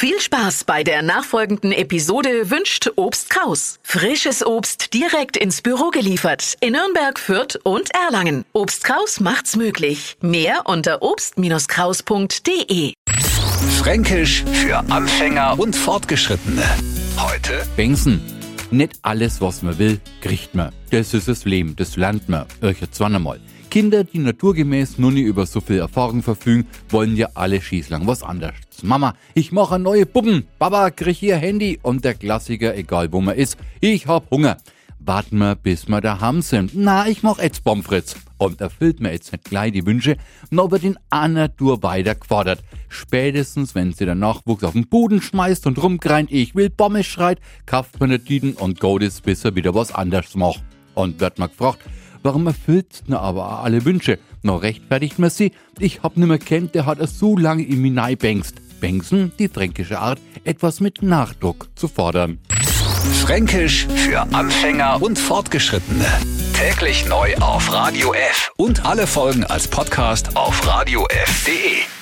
Viel Spaß bei der nachfolgenden Episode wünscht Obst Kraus. Frisches Obst direkt ins Büro geliefert in Nürnberg, Fürth und Erlangen. Obst Kraus macht's möglich. Mehr unter obst-kraus.de. Fränkisch für Anfänger und Fortgeschrittene. Heute Bengsen. Nicht alles, was man will, kriegt man. Das ist das Leben, das lernt man. Euch jetzt einmal. Kinder, die naturgemäß nur nie über so viel Erfahrung verfügen, wollen ja alle schießlang was anderes. Mama, ich mache neue Puppen. Baba, krieg hier Handy. Und der Klassiker, egal wo man ist, ich hab Hunger. Warten wir, bis wir daheim sind. Na, ich mach jetzt Pomfritz. Und erfüllt mir jetzt nicht gleich die Wünsche, noch wird in einer Tour weiter gefordert. Spätestens, wenn sie der Nachwuchs auf den Boden schmeißt und rumgreint, ich will Pommes schreit, kauft man die Tüten und es, bis er wieder was anderes macht. Und wird man gefragt, Warum erfüllt na aber alle Wünsche? Noch rechtfertigt man sie. Ich hab nimmer kennt, der hat er so lange im Minei bängst. Bängsen, die fränkische Art, etwas mit Nachdruck zu fordern. Fränkisch für Anfänger und Fortgeschrittene. Täglich neu auf Radio F und alle Folgen als Podcast auf radiof.de.